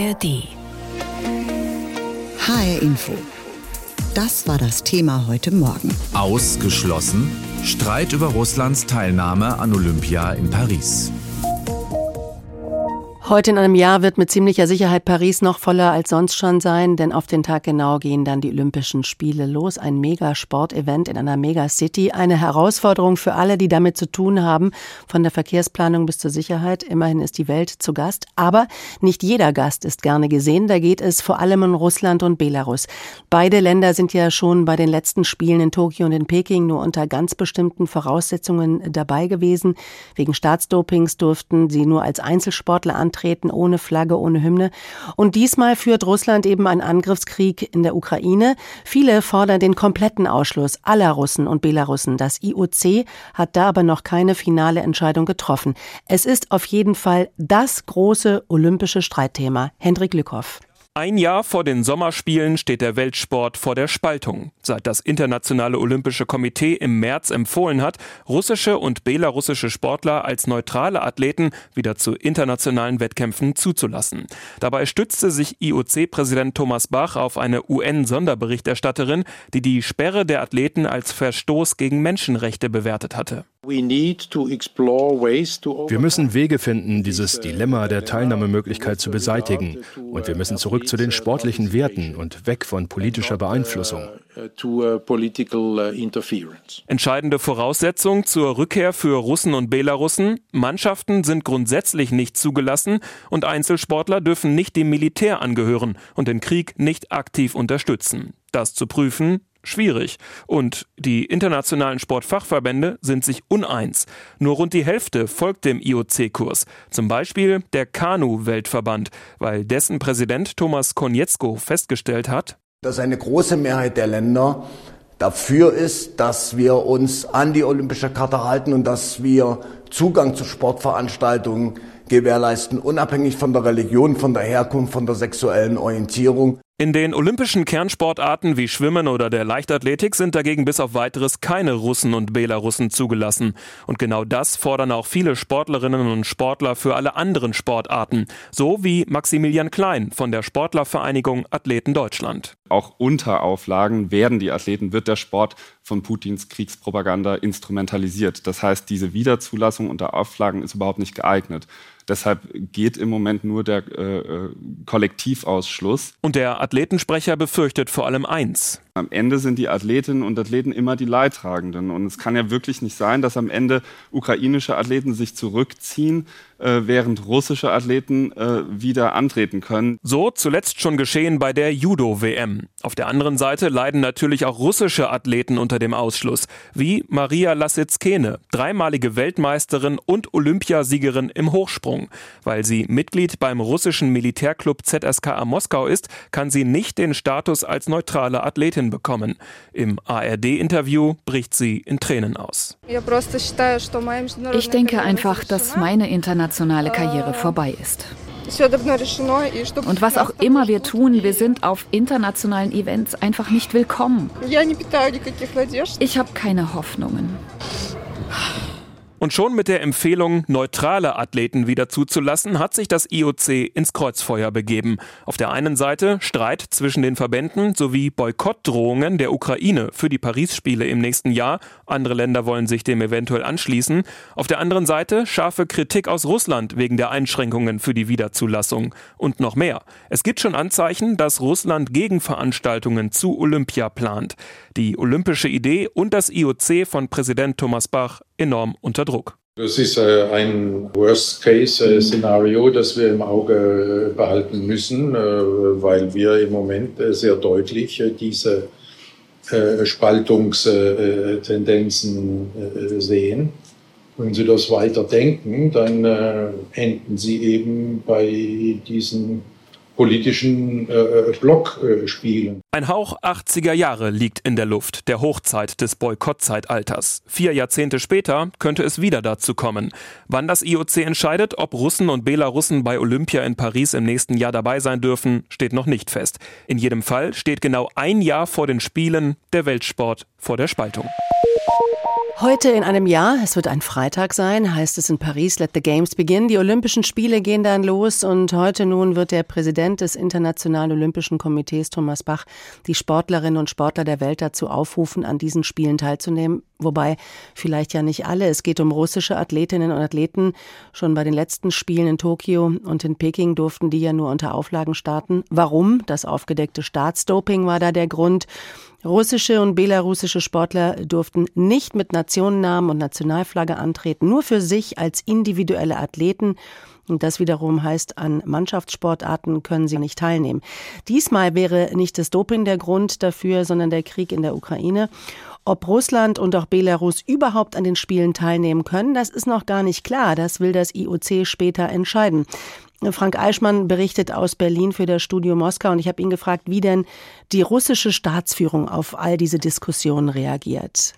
ARD. HR Info. Das war das Thema heute Morgen. Ausgeschlossen? Streit über Russlands Teilnahme an Olympia in Paris. Heute in einem Jahr wird mit ziemlicher Sicherheit Paris noch voller als sonst schon sein, denn auf den Tag genau gehen dann die Olympischen Spiele los. Ein Mega-Sportevent in einer Mega-City. Eine Herausforderung für alle, die damit zu tun haben, von der Verkehrsplanung bis zur Sicherheit. Immerhin ist die Welt zu Gast. Aber nicht jeder Gast ist gerne gesehen. Da geht es vor allem um Russland und Belarus. Beide Länder sind ja schon bei den letzten Spielen in Tokio und in Peking nur unter ganz bestimmten Voraussetzungen dabei gewesen. Wegen Staatsdopings durften sie nur als Einzelsportler antreten antreten, ohne Flagge, ohne Hymne. Und diesmal führt Russland eben einen Angriffskrieg in der Ukraine. Viele fordern den kompletten Ausschluss aller Russen und Belarussen. Das IOC hat da aber noch keine finale Entscheidung getroffen. Es ist auf jeden Fall das große olympische Streitthema. Hendrik Lückhoff. Ein Jahr vor den Sommerspielen steht der Weltsport vor der Spaltung. Seit das Internationale Olympische Komitee im März empfohlen hat, russische und belarussische Sportler als neutrale Athleten wieder zu internationalen Wettkämpfen zuzulassen. Dabei stützte sich IOC-Präsident Thomas Bach auf eine UN-Sonderberichterstatterin, die die Sperre der Athleten als Verstoß gegen Menschenrechte bewertet hatte. Wir müssen Wege finden, dieses Dilemma der Teilnahmemöglichkeit zu beseitigen. Und wir müssen zurück zu den sportlichen Werten und weg von politischer Beeinflussung. Entscheidende Voraussetzung zur Rückkehr für Russen und Belarussen. Mannschaften sind grundsätzlich nicht zugelassen und Einzelsportler dürfen nicht dem Militär angehören und den Krieg nicht aktiv unterstützen. Das zu prüfen, schwierig. Und die internationalen Sportfachverbände sind sich uneins. Nur rund die Hälfte folgt dem IOC-Kurs. Zum Beispiel der Kanu-Weltverband, weil dessen Präsident Thomas Konietzko festgestellt hat, dass eine große Mehrheit der Länder dafür ist, dass wir uns an die Olympische Charta halten und dass wir Zugang zu Sportveranstaltungen gewährleisten, unabhängig von der Religion, von der Herkunft, von der sexuellen Orientierung. In den olympischen Kernsportarten wie Schwimmen oder der Leichtathletik sind dagegen bis auf weiteres keine Russen und Belarussen zugelassen. Und genau das fordern auch viele Sportlerinnen und Sportler für alle anderen Sportarten. So wie Maximilian Klein von der Sportlervereinigung Athleten Deutschland. Auch unter Auflagen werden die Athleten, wird der Sport von Putins Kriegspropaganda instrumentalisiert. Das heißt, diese Wiederzulassung unter Auflagen ist überhaupt nicht geeignet. Deshalb geht im Moment nur der äh, äh, Kollektivausschluss. Und der Athletensprecher befürchtet vor allem eins. Am Ende sind die Athletinnen und Athleten immer die Leidtragenden. Und es kann ja wirklich nicht sein, dass am Ende ukrainische Athleten sich zurückziehen, äh, während russische Athleten äh, wieder antreten können. So zuletzt schon geschehen bei der Judo-WM. Auf der anderen Seite leiden natürlich auch russische Athleten unter dem Ausschluss, wie Maria Lassitzkene, dreimalige Weltmeisterin und Olympiasiegerin im Hochsprung. Weil sie Mitglied beim russischen Militärclub ZSKA Moskau ist, kann sie nicht den Status als neutrale Athletin hinbekommen. Im ARD-Interview bricht sie in Tränen aus. Ich denke einfach, dass meine internationale Karriere vorbei ist. Und was auch immer wir tun, wir sind auf internationalen Events einfach nicht willkommen. Ich habe keine Hoffnungen. Und schon mit der Empfehlung, neutrale Athleten wieder zuzulassen, hat sich das IOC ins Kreuzfeuer begeben. Auf der einen Seite Streit zwischen den Verbänden sowie Boykottdrohungen der Ukraine für die Paris-Spiele im nächsten Jahr. Andere Länder wollen sich dem eventuell anschließen. Auf der anderen Seite scharfe Kritik aus Russland wegen der Einschränkungen für die Wiederzulassung. Und noch mehr. Es gibt schon Anzeichen, dass Russland Gegenveranstaltungen zu Olympia plant. Die olympische Idee und das IOC von Präsident Thomas Bach enorm unter Druck. Das ist äh, ein Worst-Case-Szenario, das wir im Auge äh, behalten müssen, äh, weil wir im Moment sehr deutlich diese Spaltungstendenzen sehen. Wenn Sie das weiter denken, dann enden Sie eben bei diesen politischen äh, äh Blockspielen. Äh, Ein Hauch 80er Jahre liegt in der Luft, der Hochzeit des Boykottzeitalters. Vier Jahrzehnte später könnte es wieder dazu kommen. Wann das IOC entscheidet, ob Russen und Belarussen bei Olympia in Paris im nächsten Jahr dabei sein dürfen, steht noch nicht fest. In jedem Fall steht genau ein Jahr vor den Spielen der Weltsport vor der Spaltung. Heute in einem Jahr, es wird ein Freitag sein, heißt es in Paris, let the games begin. Die Olympischen Spiele gehen dann los und heute nun wird der Präsident des Internationalen Olympischen Komitees, Thomas Bach, die Sportlerinnen und Sportler der Welt dazu aufrufen, an diesen Spielen teilzunehmen. Wobei vielleicht ja nicht alle. Es geht um russische Athletinnen und Athleten. Schon bei den letzten Spielen in Tokio und in Peking durften die ja nur unter Auflagen starten. Warum? Das aufgedeckte Staatsdoping war da der Grund. Russische und belarussische Sportler durften nicht mit Nationennamen und Nationalflagge antreten, nur für sich als individuelle Athleten. Und das wiederum heißt, an Mannschaftssportarten können sie nicht teilnehmen. Diesmal wäre nicht das Doping der Grund dafür, sondern der Krieg in der Ukraine. Ob Russland und auch Belarus überhaupt an den Spielen teilnehmen können, das ist noch gar nicht klar. Das will das IOC später entscheiden. Frank Eichmann berichtet aus Berlin für das Studio Moskau und ich habe ihn gefragt, wie denn die russische Staatsführung auf all diese Diskussionen reagiert.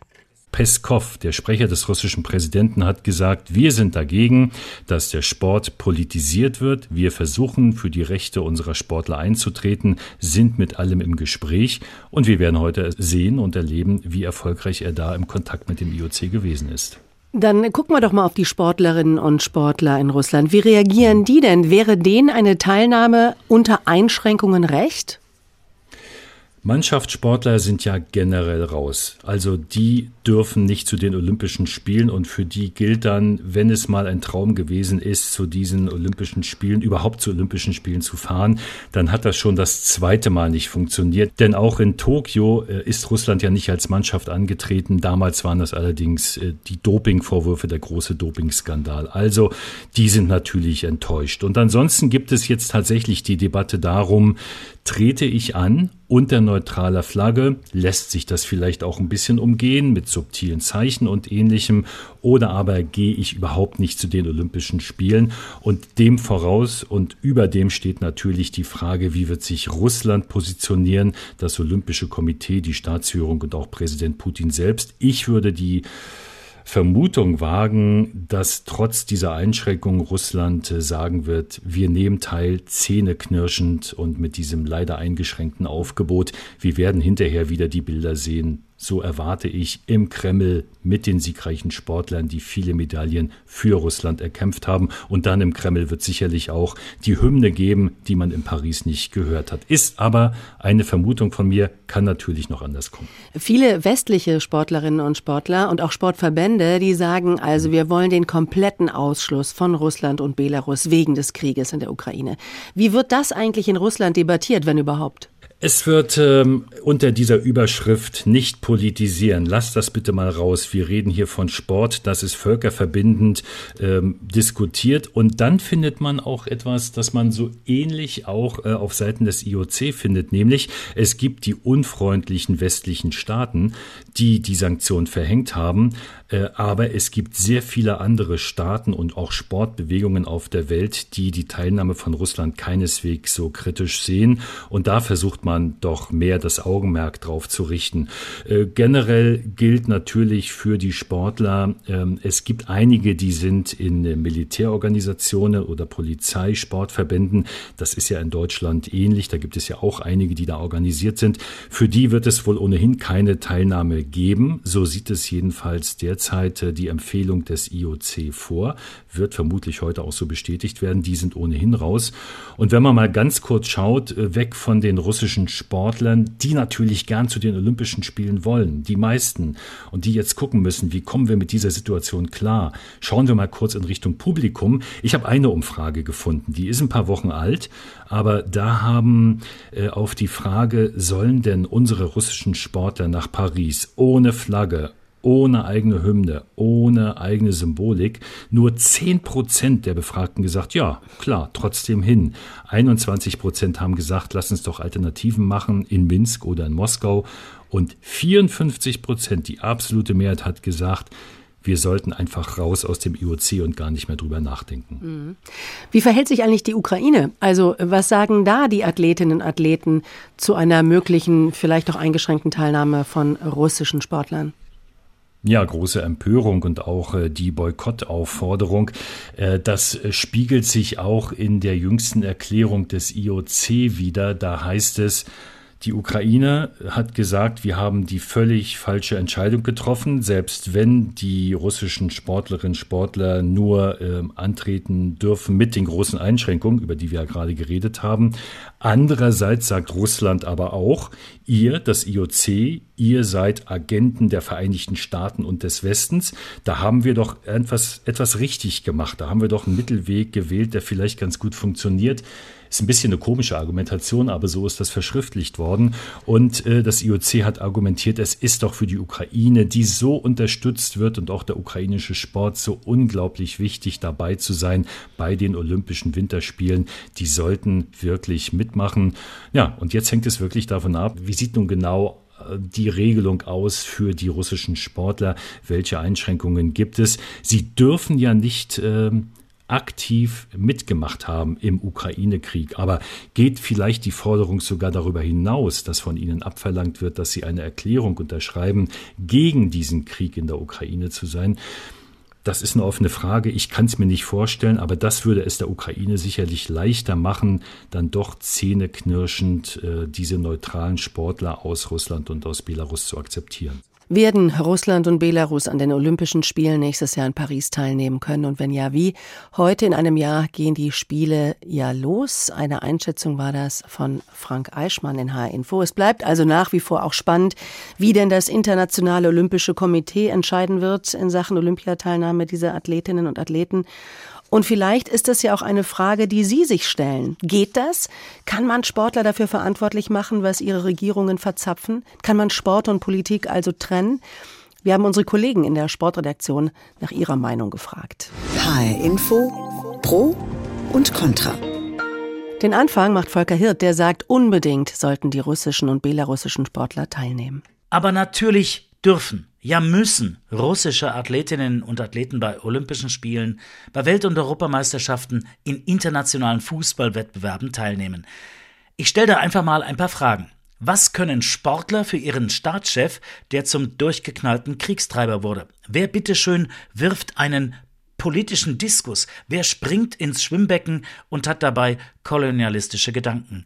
Peskov, der Sprecher des russischen Präsidenten, hat gesagt, wir sind dagegen, dass der Sport politisiert wird. Wir versuchen, für die Rechte unserer Sportler einzutreten, sind mit allem im Gespräch und wir werden heute sehen und erleben, wie erfolgreich er da im Kontakt mit dem IOC gewesen ist. Dann gucken wir doch mal auf die Sportlerinnen und Sportler in Russland. Wie reagieren die denn? Wäre denen eine Teilnahme unter Einschränkungen recht? Mannschaftssportler sind ja generell raus. Also die dürfen nicht zu den Olympischen Spielen und für die gilt dann, wenn es mal ein Traum gewesen ist, zu diesen Olympischen Spielen, überhaupt zu Olympischen Spielen zu fahren, dann hat das schon das zweite Mal nicht funktioniert. Denn auch in Tokio äh, ist Russland ja nicht als Mannschaft angetreten. Damals waren das allerdings äh, die Dopingvorwürfe, der große Dopingskandal. Also die sind natürlich enttäuscht. Und ansonsten gibt es jetzt tatsächlich die Debatte darum, trete ich an unter neutraler Flagge, lässt sich das vielleicht auch ein bisschen umgehen mit subtilen Zeichen und ähnlichem, oder aber gehe ich überhaupt nicht zu den Olympischen Spielen. Und dem voraus und über dem steht natürlich die Frage, wie wird sich Russland positionieren, das Olympische Komitee, die Staatsführung und auch Präsident Putin selbst. Ich würde die Vermutung wagen, dass trotz dieser Einschränkung Russland äh, sagen wird, wir nehmen teil, zähneknirschend und mit diesem leider eingeschränkten Aufgebot. Wir werden hinterher wieder die Bilder sehen, so erwarte ich im Kreml mit den siegreichen Sportlern, die viele Medaillen für Russland erkämpft haben. Und dann im Kreml wird sicherlich auch die Hymne geben, die man in Paris nicht gehört hat. Ist aber eine Vermutung von mir, kann natürlich noch anders kommen. Viele westliche Sportlerinnen und Sportler und auch Sportverbände, die sagen also, wir wollen den kompletten Ausschluss von Russland und Belarus wegen des Krieges in der Ukraine. Wie wird das eigentlich in Russland debattiert, wenn überhaupt? Es wird ähm, unter dieser Überschrift nicht politisieren. Lass das bitte mal raus. Wir reden hier von Sport, das ist völkerverbindend ähm, diskutiert. Und dann findet man auch etwas, das man so ähnlich auch äh, auf Seiten des IOC findet, nämlich es gibt die unfreundlichen westlichen Staaten, die die Sanktionen verhängt haben. Äh, aber es gibt sehr viele andere Staaten und auch Sportbewegungen auf der Welt, die die Teilnahme von Russland keineswegs so kritisch sehen. Und da versucht man doch mehr das Augenmerk drauf zu richten. Äh, generell gilt natürlich für die Sportler, ähm, es gibt einige, die sind in Militärorganisationen oder Polizeisportverbänden. Das ist ja in Deutschland ähnlich. Da gibt es ja auch einige, die da organisiert sind. Für die wird es wohl ohnehin keine Teilnahme geben. So sieht es jedenfalls derzeit derzeit die Empfehlung des IOC vor, wird vermutlich heute auch so bestätigt werden. Die sind ohnehin raus. Und wenn man mal ganz kurz schaut, weg von den russischen Sportlern, die natürlich gern zu den Olympischen Spielen wollen, die meisten, und die jetzt gucken müssen, wie kommen wir mit dieser Situation klar, schauen wir mal kurz in Richtung Publikum. Ich habe eine Umfrage gefunden, die ist ein paar Wochen alt, aber da haben äh, auf die Frage, sollen denn unsere russischen Sportler nach Paris ohne Flagge, ohne eigene Hymne, ohne eigene Symbolik. Nur 10 Prozent der Befragten gesagt, ja, klar, trotzdem hin. 21 Prozent haben gesagt, lass uns doch Alternativen machen in Minsk oder in Moskau. Und 54 Prozent, die absolute Mehrheit hat gesagt, wir sollten einfach raus aus dem IOC und gar nicht mehr drüber nachdenken. Wie verhält sich eigentlich die Ukraine? Also was sagen da die Athletinnen und Athleten zu einer möglichen, vielleicht auch eingeschränkten Teilnahme von russischen Sportlern? Ja, große Empörung und auch äh, die Boykottaufforderung. Äh, das spiegelt sich auch in der jüngsten Erklärung des IOC wieder. Da heißt es, Die Ukraine hat gesagt, wir haben die völlig falsche Entscheidung getroffen, selbst wenn die russischen Sportlerinnen und Sportler nur äh, antreten dürfen mit den großen Einschränkungen, über die wir ja gerade geredet haben. Andererseits sagt Russland aber auch, ihr, das IOC, ihr seid Agenten der Vereinigten Staaten und des Westens. Da haben wir doch etwas, etwas richtig gemacht. Da haben wir doch einen Mittelweg gewählt, der vielleicht ganz gut funktioniert. Ist ein bisschen eine komische Argumentation, aber so ist das verschriftlicht worden. Und äh, das IOC hat argumentiert, es ist doch für die Ukraine, die so unterstützt wird und auch der ukrainische Sport so unglaublich wichtig dabei zu sein bei den Olympischen Winterspielen. Die sollten wirklich mitmachen. Ja, und jetzt hängt es wirklich davon ab, wie sieht nun genau äh, die Regelung aus für die russischen Sportler? Welche Einschränkungen gibt es? Sie dürfen ja nicht äh, aktiv mitgemacht haben im Ukraine-Krieg. Aber geht vielleicht die Forderung sogar darüber hinaus, dass von ihnen abverlangt wird, dass sie eine Erklärung unterschreiben, gegen diesen Krieg in der Ukraine zu sein? Das ist eine offene Frage. Ich kann es mir nicht vorstellen, aber das würde es der Ukraine sicherlich leichter machen, dann doch zähneknirschend äh, diese neutralen Sportler aus Russland und aus Belarus zu akzeptieren. Werden Russland und Belarus an den Olympischen Spielen nächstes Jahr in Paris teilnehmen können? Und wenn ja, wie? Heute in einem Jahr gehen die Spiele ja los. Eine Einschätzung war das von Frank Eichmann in H-Info. Es bleibt also nach wie vor auch spannend, wie denn das Internationale Olympische Komitee entscheiden wird in Sachen Olympiateilnahme dieser Athletinnen und Athleten. Und vielleicht ist das ja auch eine Frage, die Sie sich stellen. Geht das? Kann man Sportler dafür verantwortlich machen, was ihre Regierungen verzapfen? Kann man Sport und Politik also trennen? Wir haben unsere Kollegen in der Sportredaktion nach ihrer Meinung gefragt. HR Info, Pro und Contra. Den Anfang macht Volker Hirt, der sagt, unbedingt sollten die russischen und belarussischen Sportler teilnehmen. Aber natürlich dürfen ja müssen russische Athletinnen und Athleten bei Olympischen Spielen, bei Welt- und Europameisterschaften, in internationalen Fußballwettbewerben teilnehmen. Ich stelle da einfach mal ein paar Fragen. Was können Sportler für ihren Staatschef, der zum durchgeknallten Kriegstreiber wurde? Wer bitteschön wirft einen politischen Diskus? Wer springt ins Schwimmbecken und hat dabei kolonialistische Gedanken?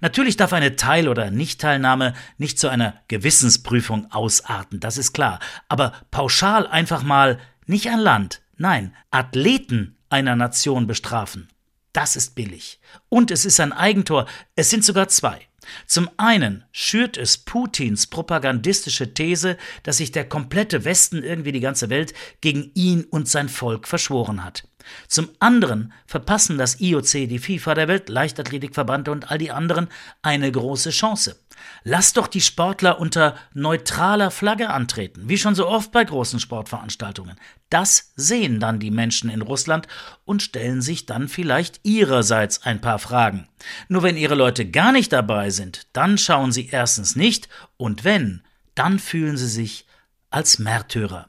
Natürlich darf eine Teil- oder Nichtteilnahme nicht zu einer Gewissensprüfung ausarten, das ist klar. Aber pauschal einfach mal nicht ein Land, nein, Athleten einer Nation bestrafen, das ist billig. Und es ist ein Eigentor, es sind sogar zwei. Zum einen schürt es Putins propagandistische These, dass sich der komplette Westen, irgendwie die ganze Welt, gegen ihn und sein Volk verschworen hat. Zum anderen verpassen das IOC, die FIFA, der Weltleichtathletikverband und all die anderen eine große Chance. Lass doch die Sportler unter neutraler Flagge antreten, wie schon so oft bei großen Sportveranstaltungen. Das sehen dann die Menschen in Russland und stellen sich dann vielleicht ihrerseits ein paar Fragen. Nur wenn ihre Leute gar nicht dabei sind, dann schauen sie erstens nicht und wenn, dann fühlen sie sich als Märtyrer.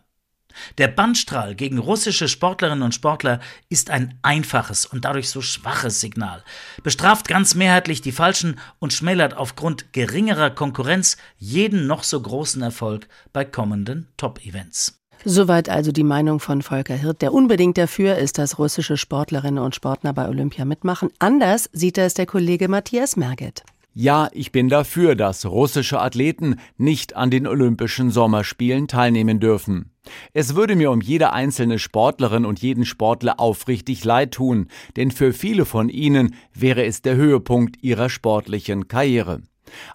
Der Bandstrahl gegen russische Sportlerinnen und Sportler ist ein einfaches und dadurch so schwaches Signal, bestraft ganz mehrheitlich die Falschen und schmälert aufgrund geringerer Konkurrenz jeden noch so großen Erfolg bei kommenden Top-Events. Soweit also die Meinung von Volker Hirt, der unbedingt dafür ist, dass russische Sportlerinnen und Sportler bei Olympia mitmachen. Anders sieht das der Kollege Matthias Merget. Ja, ich bin dafür, dass russische Athleten nicht an den Olympischen Sommerspielen teilnehmen dürfen. Es würde mir um jede einzelne Sportlerin und jeden Sportler aufrichtig leid tun, denn für viele von ihnen wäre es der Höhepunkt ihrer sportlichen Karriere.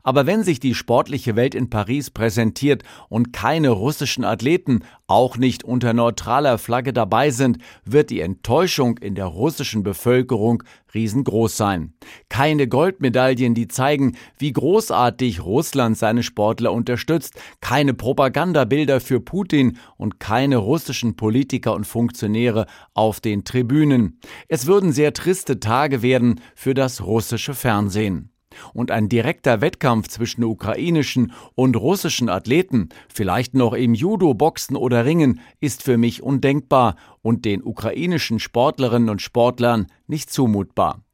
Aber wenn sich die sportliche Welt in Paris präsentiert und keine russischen Athleten, auch nicht unter neutraler Flagge dabei sind, wird die Enttäuschung in der russischen Bevölkerung riesengroß sein. Keine Goldmedaillen, die zeigen, wie großartig Russland seine Sportler unterstützt, keine Propagandabilder für Putin und keine russischen Politiker und Funktionäre auf den Tribünen. Es würden sehr triste Tage werden für das russische Fernsehen. Und ein direkter Wettkampf zwischen ukrainischen und russischen Athleten, vielleicht noch im Judo, Boxen oder Ringen, ist für mich undenkbar und den ukrainischen Sportlerinnen und Sportlern nicht zumutbar.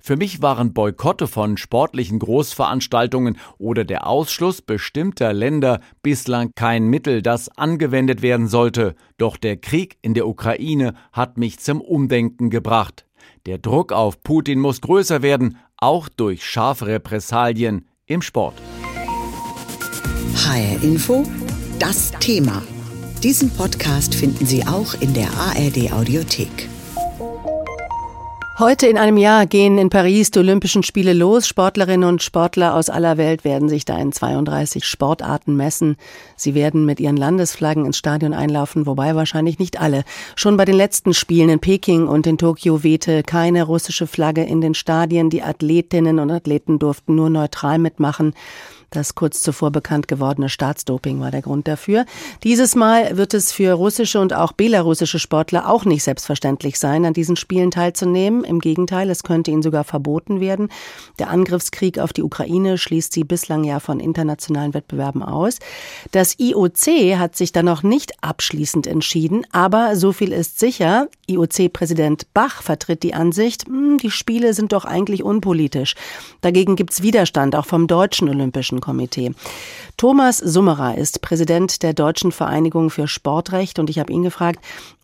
Für mich waren Boykotte von sportlichen Großveranstaltungen oder der Ausschluss bestimmter Länder bislang kein Mittel, das angewendet werden sollte, doch der Krieg in der Ukraine hat mich zum Umdenken gebracht. Der Druck auf Putin muss größer werden, auch durch scharfe Repressalien im Sport. HR Info, das Thema. Diesen Podcast finden Sie auch in der ARD Audiothek. Heute in einem Jahr gehen in Paris die Olympischen Spiele los. Sportlerinnen und Sportler aus aller Welt werden sich da in 32 Sportarten messen. Sie werden mit ihren Landesflaggen ins Stadion einlaufen, wobei wahrscheinlich nicht alle. Schon bei den letzten Spielen in Peking und in Tokio wehte keine russische Flagge in den Stadien. Die Athletinnen und Athleten durften nur neutral mitmachen. Das kurz zuvor bekannt gewordene Staatsdoping war der Grund dafür. Dieses Mal wird es für russische und auch belarussische Sportler auch nicht selbstverständlich sein, an diesen Spielen teilzunehmen. Im Gegenteil, es könnte ihnen sogar verboten werden. Der Angriffskrieg auf die Ukraine schließt sie bislang ja von internationalen Wettbewerben aus. Das IOC hat sich dann noch nicht abschließend entschieden, aber so viel ist sicher. IOC-Präsident Bach vertritt die Ansicht, hm, die Spiele sind doch eigentlich unpolitisch. Dagegen gibt es Widerstand, auch vom Deutschen Olympischen Komitee. Thomas Summerer ist Präsident der Deutschen Vereinigung für Sportrecht und ich habe ihn gefragt,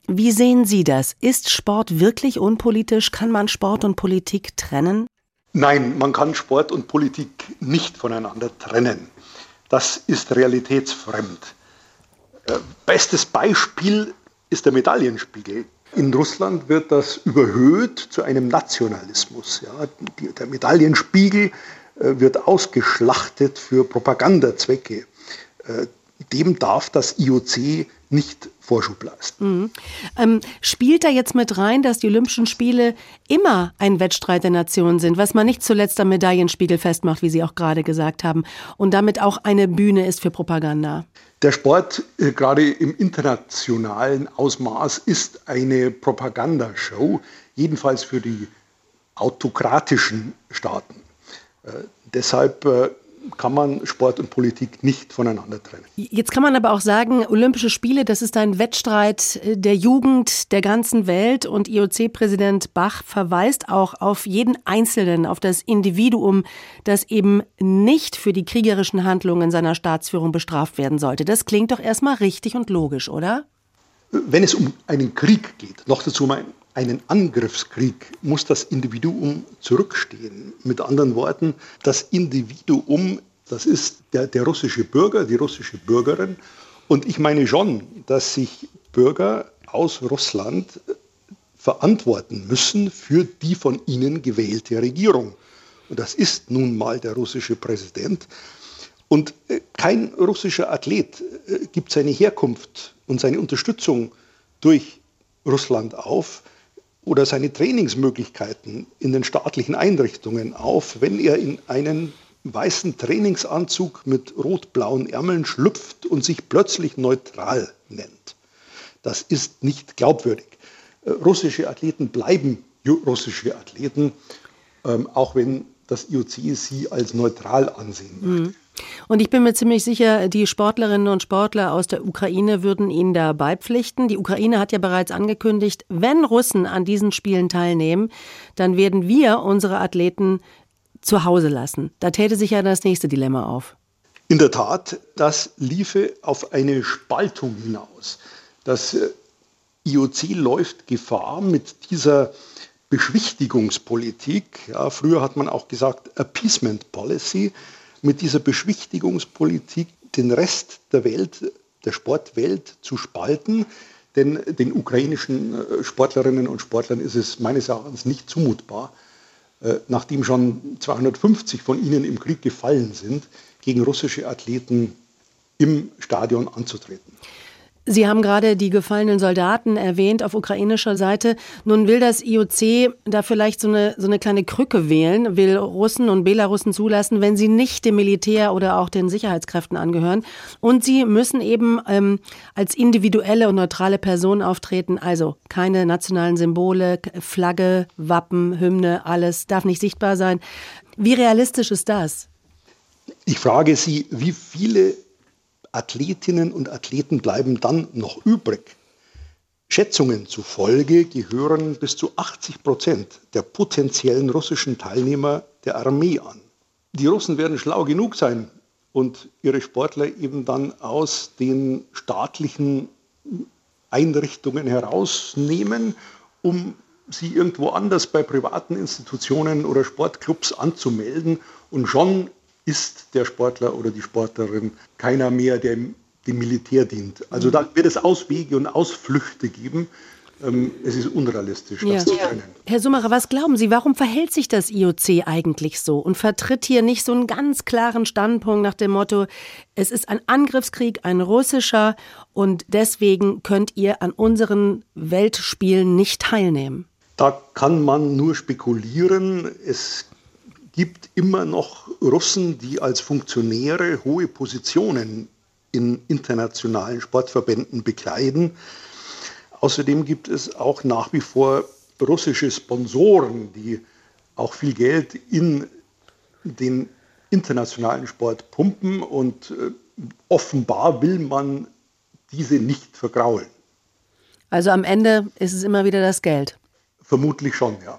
wie sehen Sie das? Ist Sport wirklich unpolitisch? Kann man Sport und Politik trennen? Nein, man kann Sport und Politik nicht voneinander trennen. Das ist realitätsfremd. Äh, bestes Beispiel ist der Medaillenspiegel. In Russland wird das überhöht zu einem Nationalismus. Ja, der Medaillenspiegel wird ausgeschlachtet für Propagandazwecke. Äh, dem darf das IOC nicht Vorschub leisten. Mhm. Ähm, spielt da jetzt mit rein, dass die Olympischen Spiele immer ein Wettstreit der Nationen sind, was man nicht zuletzt am Medaillenspiegel festmacht, wie Sie auch gerade gesagt haben, und damit auch eine Bühne ist für Propaganda? Der Sport, äh, gerade im internationalen Ausmaß, ist eine Propagandashow, jedenfalls für die autokratischen Staaten. Äh, deshalb äh, kann man Sport und Politik nicht voneinander trennen. Jetzt kann man aber auch sagen, Olympische Spiele, das ist ein Wettstreit äh, der Jugend der ganzen Welt und IOC-Präsident Bach verweist auch auf jeden Einzelnen, auf das Individuum, das eben nicht für die kriegerischen Handlungen seiner Staatsführung bestraft werden sollte. Das klingt doch erstmal richtig und logisch, oder? Wenn es um einen Krieg geht, noch dazu mein einen Angriffskrieg muss das Individuum zurückstehen. Mit anderen Worten, das Individuum, das ist der, der russische Bürger, die russische Bürgerin. Und ich meine schon, dass sich Bürger aus Russland verantworten müssen für die von ihnen gewählte Regierung. Und das ist nun mal der russische Präsident. Und äh, kein russischer Athlet äh, gibt seine Herkunft und seine Unterstützung durch Russland auf, oder seine Trainingsmöglichkeiten in den staatlichen Einrichtungen auf, wenn er in einen weißen Trainingsanzug mit rot-blauen Ärmeln schlüpft und sich plötzlich neutral nennt. Das ist nicht glaubwürdig. Äh, russische Athleten bleiben russische Athleten, ähm, auch wenn das IOC sie als neutral ansehen möchte. Mhm. Und ich bin mir ziemlich sicher, die Sportlerinnen und Sportler aus der Ukraine würden Ihnen da beipflichten. Die Ukraine hat ja bereits angekündigt, wenn Russen an diesen Spielen teilnehmen, dann werden wir unsere Athleten zu Hause lassen. Da täte sich ja das nächste Dilemma auf. In der Tat, das liefe auf eine Spaltung hinaus. Das äh, IOC läuft Gefahr mit dieser Beschwichtigungspolitik. Ja, früher hat man auch gesagt Appeasement Policy mit dieser Beschwichtigungspolitik den Rest der Welt, der Sportwelt zu spalten. Denn den ukrainischen äh, Sportlerinnen und Sportlern ist es meines Erachtens nicht zumutbar, äh, nachdem schon 250 von ihnen im Krieg gefallen sind, gegen russische Athleten im Stadion anzutreten. Sie haben gerade die gefallenen Soldaten erwähnt auf ukrainischer Seite. Nun will das IOC da vielleicht so eine, so eine kleine Krücke wählen, will Russen und Belarussen zulassen, wenn sie nicht dem Militär oder auch den Sicherheitskräften angehören. Und sie müssen eben ähm, als individuelle und neutrale Person auftreten. Also keine nationalen Symbole, Flagge, Wappen, Hymne, alles darf nicht sichtbar sein. Wie realistisch ist das? Ich frage Sie, wie viele Athletinnen und Athleten bleiben dann noch übrig. Schätzungen zufolge gehören bis zu 80 Prozent der potenziellen russischen Teilnehmer der Armee an. Die Russen werden schlau genug sein und ihre Sportler eben dann aus den staatlichen Einrichtungen herausnehmen, um sie irgendwo anders bei privaten Institutionen oder Sportclubs anzumelden. Und schon ist der Sportler oder die Sportlerin keiner mehr, der dem Militär dient. Also da wird es Auswege und Ausflüchte geben. Ähm, es ist unrealistisch, das ja. zu können. Herr Summerer, was glauben Sie, warum verhält sich das IOC eigentlich so und vertritt hier nicht so einen ganz klaren Standpunkt nach dem Motto, es ist ein Angriffskrieg, ein russischer und deswegen könnt ihr an unseren Weltspielen nicht teilnehmen? Da kann man nur spekulieren. Es gibt immer noch Russen, die als Funktionäre hohe Positionen in internationalen Sportverbänden bekleiden. Außerdem gibt es auch nach wie vor russische Sponsoren, die auch viel Geld in den internationalen Sport pumpen und äh, offenbar will man diese nicht vergraulen. Also am Ende ist es immer wieder das Geld. Vermutlich schon, ja.